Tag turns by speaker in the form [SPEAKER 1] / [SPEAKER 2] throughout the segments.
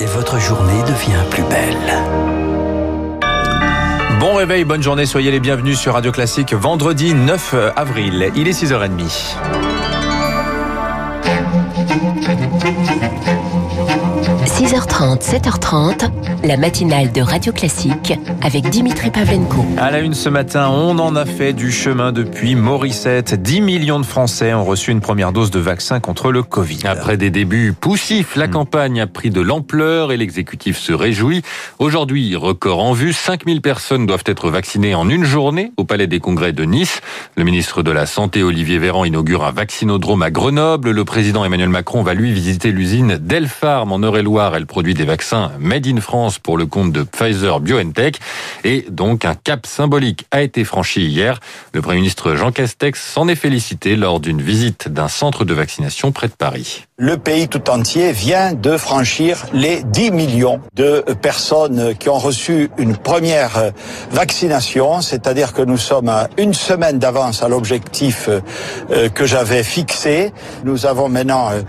[SPEAKER 1] et votre journée devient plus belle.
[SPEAKER 2] Bon réveil, bonne journée, soyez les bienvenus sur Radio Classique vendredi 9 avril. Il est 6h30.
[SPEAKER 3] 6h30, 7h30, la matinale de Radio Classique avec Dimitri Pavlenko.
[SPEAKER 2] À la une ce matin, on en a fait du chemin depuis Morissette. 10 millions de Français ont reçu une première dose de vaccin contre le Covid.
[SPEAKER 4] Après des débuts poussifs, la campagne a pris de l'ampleur et l'exécutif se réjouit. Aujourd'hui, record en vue, 5000 personnes doivent être vaccinées en une journée au Palais des Congrès de Nice. Le ministre de la Santé, Olivier Véran, inaugure un vaccinodrome à Grenoble. Le président Emmanuel Macron va lui visiter l'usine Delpharm en Eure-et-Loire. Produit des vaccins made in France pour le compte de Pfizer BioNTech. Et donc, un cap symbolique a été franchi hier. Le Premier ministre Jean Castex s'en est félicité lors d'une visite d'un centre de vaccination près de Paris.
[SPEAKER 5] Le pays tout entier vient de franchir les 10 millions de personnes qui ont reçu une première vaccination, c'est-à-dire que nous sommes à une semaine d'avance à l'objectif euh, que j'avais fixé. Nous avons maintenant euh,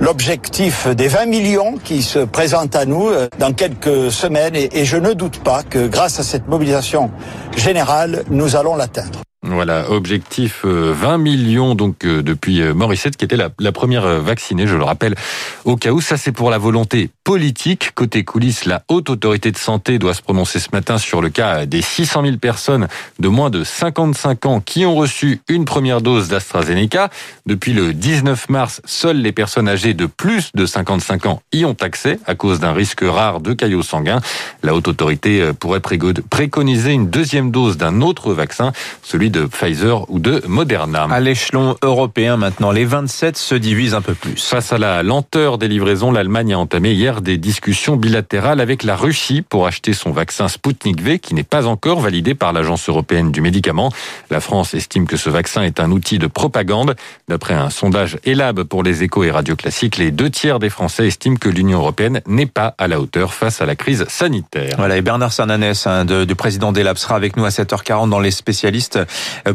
[SPEAKER 5] l'objectif des 20 millions qui se présentent à nous euh, dans quelques semaines et je ne doute pas que grâce à cette mobilisation générale, nous allons l'atteindre.
[SPEAKER 4] Voilà, objectif 20 euh, millions donc euh, depuis euh, Morissette qui était la, première vaccinée, je le rappelle, au cas où. Ça c'est pour la volonté politique. Côté coulisses, la haute autorité de santé doit se prononcer ce matin sur le cas des 600 000 personnes de moins de 55 ans qui ont reçu une première dose d'AstraZeneca. Depuis le 19 mars, seules les personnes âgées de plus de 55 ans y ont accès à cause d'un risque rare de caillots sanguins. La haute autorité pourrait préconiser une deuxième dose d'un autre vaccin, celui de Pfizer ou de Moderna.
[SPEAKER 2] À l'échelon européen maintenant, les 27 se divisent un peu plus.
[SPEAKER 4] Face à la lenteur des livraisons, l'Allemagne a entamé hier des discussions bilatérales avec la Russie pour acheter son vaccin Sputnik V qui n'est pas encore validé par l'Agence européenne du médicament. La France estime que ce vaccin est un outil de propagande. D'après un sondage ELAB pour les échos et radios classiques, les deux tiers des Français estiment que l'Union européenne n'est pas à la hauteur face à la crise sanitaire.
[SPEAKER 2] Voilà, et Bernard Sananès, hein, du président d'ELAB, sera avec nous à 7h40 dans les spécialistes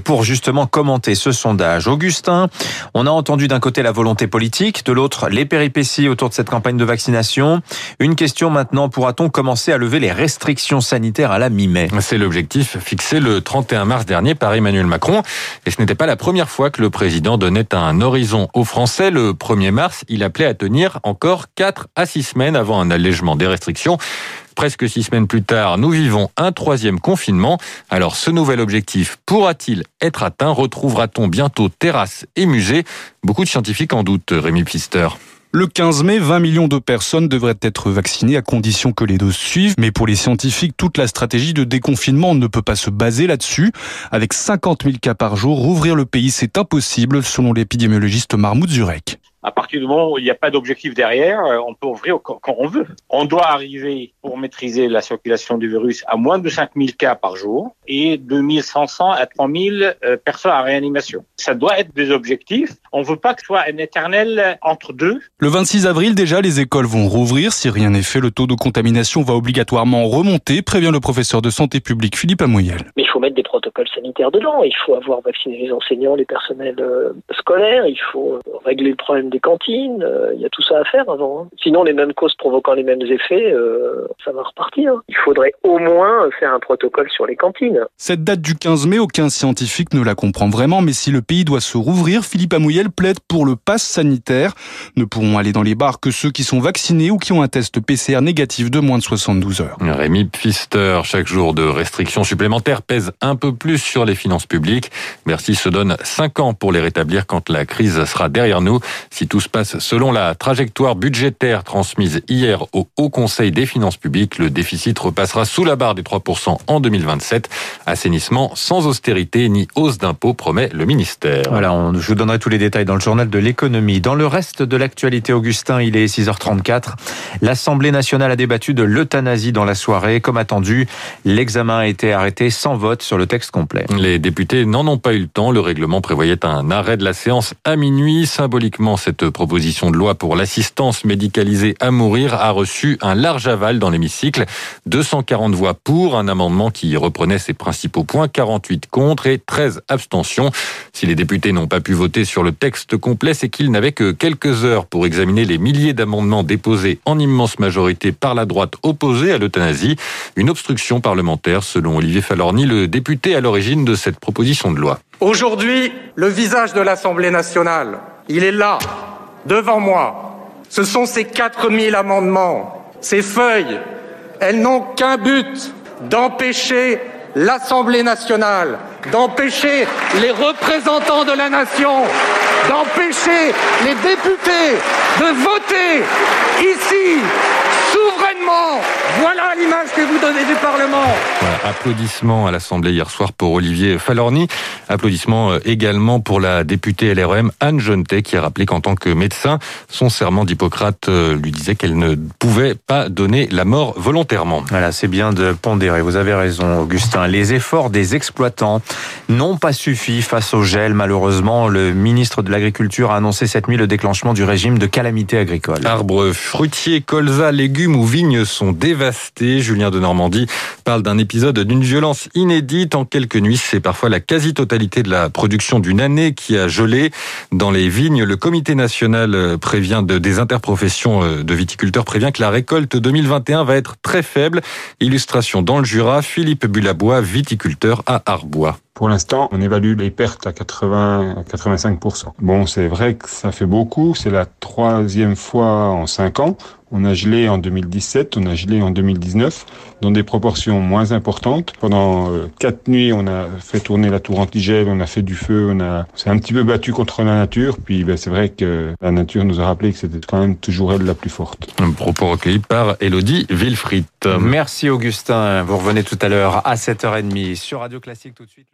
[SPEAKER 2] pour justement commenter ce sondage. Augustin, on a entendu d'un côté la volonté politique, de l'autre les péripéties autour de cette campagne de vaccination. Une question maintenant, pourra-t-on commencer à lever les restrictions sanitaires à la mi-mai?
[SPEAKER 4] C'est l'objectif fixé le 31 mars dernier par Emmanuel Macron. Et ce n'était pas la première fois que le président donnait un horizon aux Français. Le 1er mars, il appelait à tenir encore 4 à 6 semaines avant un allègement des restrictions. Presque six semaines plus tard, nous vivons un troisième confinement. Alors ce nouvel objectif pourra-t-il être atteint? Retrouvera-t-on bientôt terrasses et musées Beaucoup de scientifiques en doutent, Rémi Pfister.
[SPEAKER 6] Le 15 mai, 20 millions de personnes devraient être vaccinées à condition que les doses suivent. Mais pour les scientifiques, toute la stratégie de déconfinement ne peut pas se baser là-dessus. Avec 50 000 cas par jour, rouvrir le pays, c'est impossible, selon l'épidémiologiste Marmoud Zurek.
[SPEAKER 7] À partir du moment où il n'y a pas d'objectif derrière, euh, on peut ouvrir quand on veut. On doit arriver, pour maîtriser la circulation du virus, à moins de 5000 cas par jour et 2500 à 3000 euh, personnes en réanimation. Ça doit être des objectifs. On ne veut pas que ce soit un éternel entre deux.
[SPEAKER 6] Le 26 avril, déjà, les écoles vont rouvrir. Si rien n'est fait, le taux de contamination va obligatoirement remonter, prévient le professeur de santé publique Philippe Amouyel.
[SPEAKER 8] Mais il faut mettre des protocoles sanitaires dedans. Il faut avoir vacciné les enseignants, les personnels euh, scolaires. Il faut régler le problème des cantines, euh, il y a tout ça à faire avant. Hein. Sinon, les mêmes causes provoquant les mêmes effets, euh, ça va repartir. Il faudrait au moins faire un protocole sur les cantines.
[SPEAKER 6] Cette date du 15 mai, aucun scientifique ne la comprend vraiment, mais si le pays doit se rouvrir, Philippe Amouyel plaide pour le pass sanitaire. Ne pourront aller dans les bars que ceux qui sont vaccinés ou qui ont un test PCR négatif de moins de 72 heures.
[SPEAKER 4] Rémi Pfister, chaque jour de restrictions supplémentaires pèse un peu plus sur les finances publiques. Merci se donne 5 ans pour les rétablir quand la crise sera derrière nous. Si tout se passe selon la trajectoire budgétaire transmise hier au Haut Conseil des finances publiques, le déficit repassera sous la barre des 3% en 2027. Assainissement sans austérité ni hausse d'impôts, promet le ministère.
[SPEAKER 2] Voilà, on, je vous donnerai tous les détails dans le journal de l'économie. Dans le reste de l'actualité, Augustin, il est 6h34. L'Assemblée nationale a débattu de l'euthanasie dans la soirée. Comme attendu, l'examen a été arrêté sans vote sur le texte complet.
[SPEAKER 4] Les députés n'en ont pas eu le temps. Le règlement prévoyait un arrêt de la séance à minuit. Symboliquement, Cette proposition de loi pour l'assistance médicalisée à mourir a reçu un large aval dans l'hémicycle. 240 voix pour, un amendement qui reprenait ses principaux points, 48 contre et 13 abstentions. Si les députés n'ont pas pu voter sur le texte complet, c'est qu'ils n'avaient que quelques heures pour examiner les milliers d'amendements déposés en immense majorité par la droite opposée à l'euthanasie. Une obstruction parlementaire, selon Olivier Falorni, le député à l'origine de cette proposition de loi.
[SPEAKER 9] Aujourd'hui, le visage de l'Assemblée nationale, il est là, devant moi. Ce sont ces 4000 amendements, ces feuilles. Elles n'ont qu'un but, d'empêcher l'Assemblée nationale, d'empêcher les représentants de la nation, d'empêcher les députés de voter ici Voilà l'image que vous donnez du Parlement.
[SPEAKER 4] Voilà, applaudissements à l'Assemblée hier soir pour Olivier Falorni. Applaudissements euh, également pour la députée LREM Anne Jeunetet qui a rappelé qu'en tant que médecin, son serment d'Hippocrate euh, lui disait qu'elle ne pouvait pas donner la mort volontairement.
[SPEAKER 2] Voilà, c'est bien de pondérer. Vous avez raison, Augustin. Les efforts des exploitants n'ont pas suffi face au gel. Malheureusement, le ministre de l'Agriculture a annoncé cette nuit le déclenchement du régime de calamité agricole.
[SPEAKER 4] Arbres fruitiers, colza, légumes ou vignes sont dévastés. Julien de Normandie parle d'un épisode d'une violence inédite. En quelques nuits, c'est parfois la quasi-totalité de la production d'une année qui a gelé dans les vignes. Le comité national prévient de, des interprofessions de viticulteurs prévient que la récolte 2021 va être très faible. Illustration dans le Jura, Philippe Bulabois, viticulteur à Arbois.
[SPEAKER 10] Pour l'instant, on évalue les pertes à 80 85% Bon, c'est vrai que ça fait beaucoup. C'est la troisième fois en cinq ans. On a gelé en 2017, on a gelé en 2019, dans des proportions moins importantes. Pendant quatre nuits, on a fait tourner la tour antigel, on a fait du feu, on a, c'est un petit peu battu contre la nature. Puis, ben, c'est vrai que la nature nous a rappelé que c'était quand même toujours elle la plus forte.
[SPEAKER 4] Un propos recueilli par Elodie Wilfried.
[SPEAKER 2] Merci Augustin. Vous revenez tout à l'heure à 7h30 sur Radio Classique tout de suite.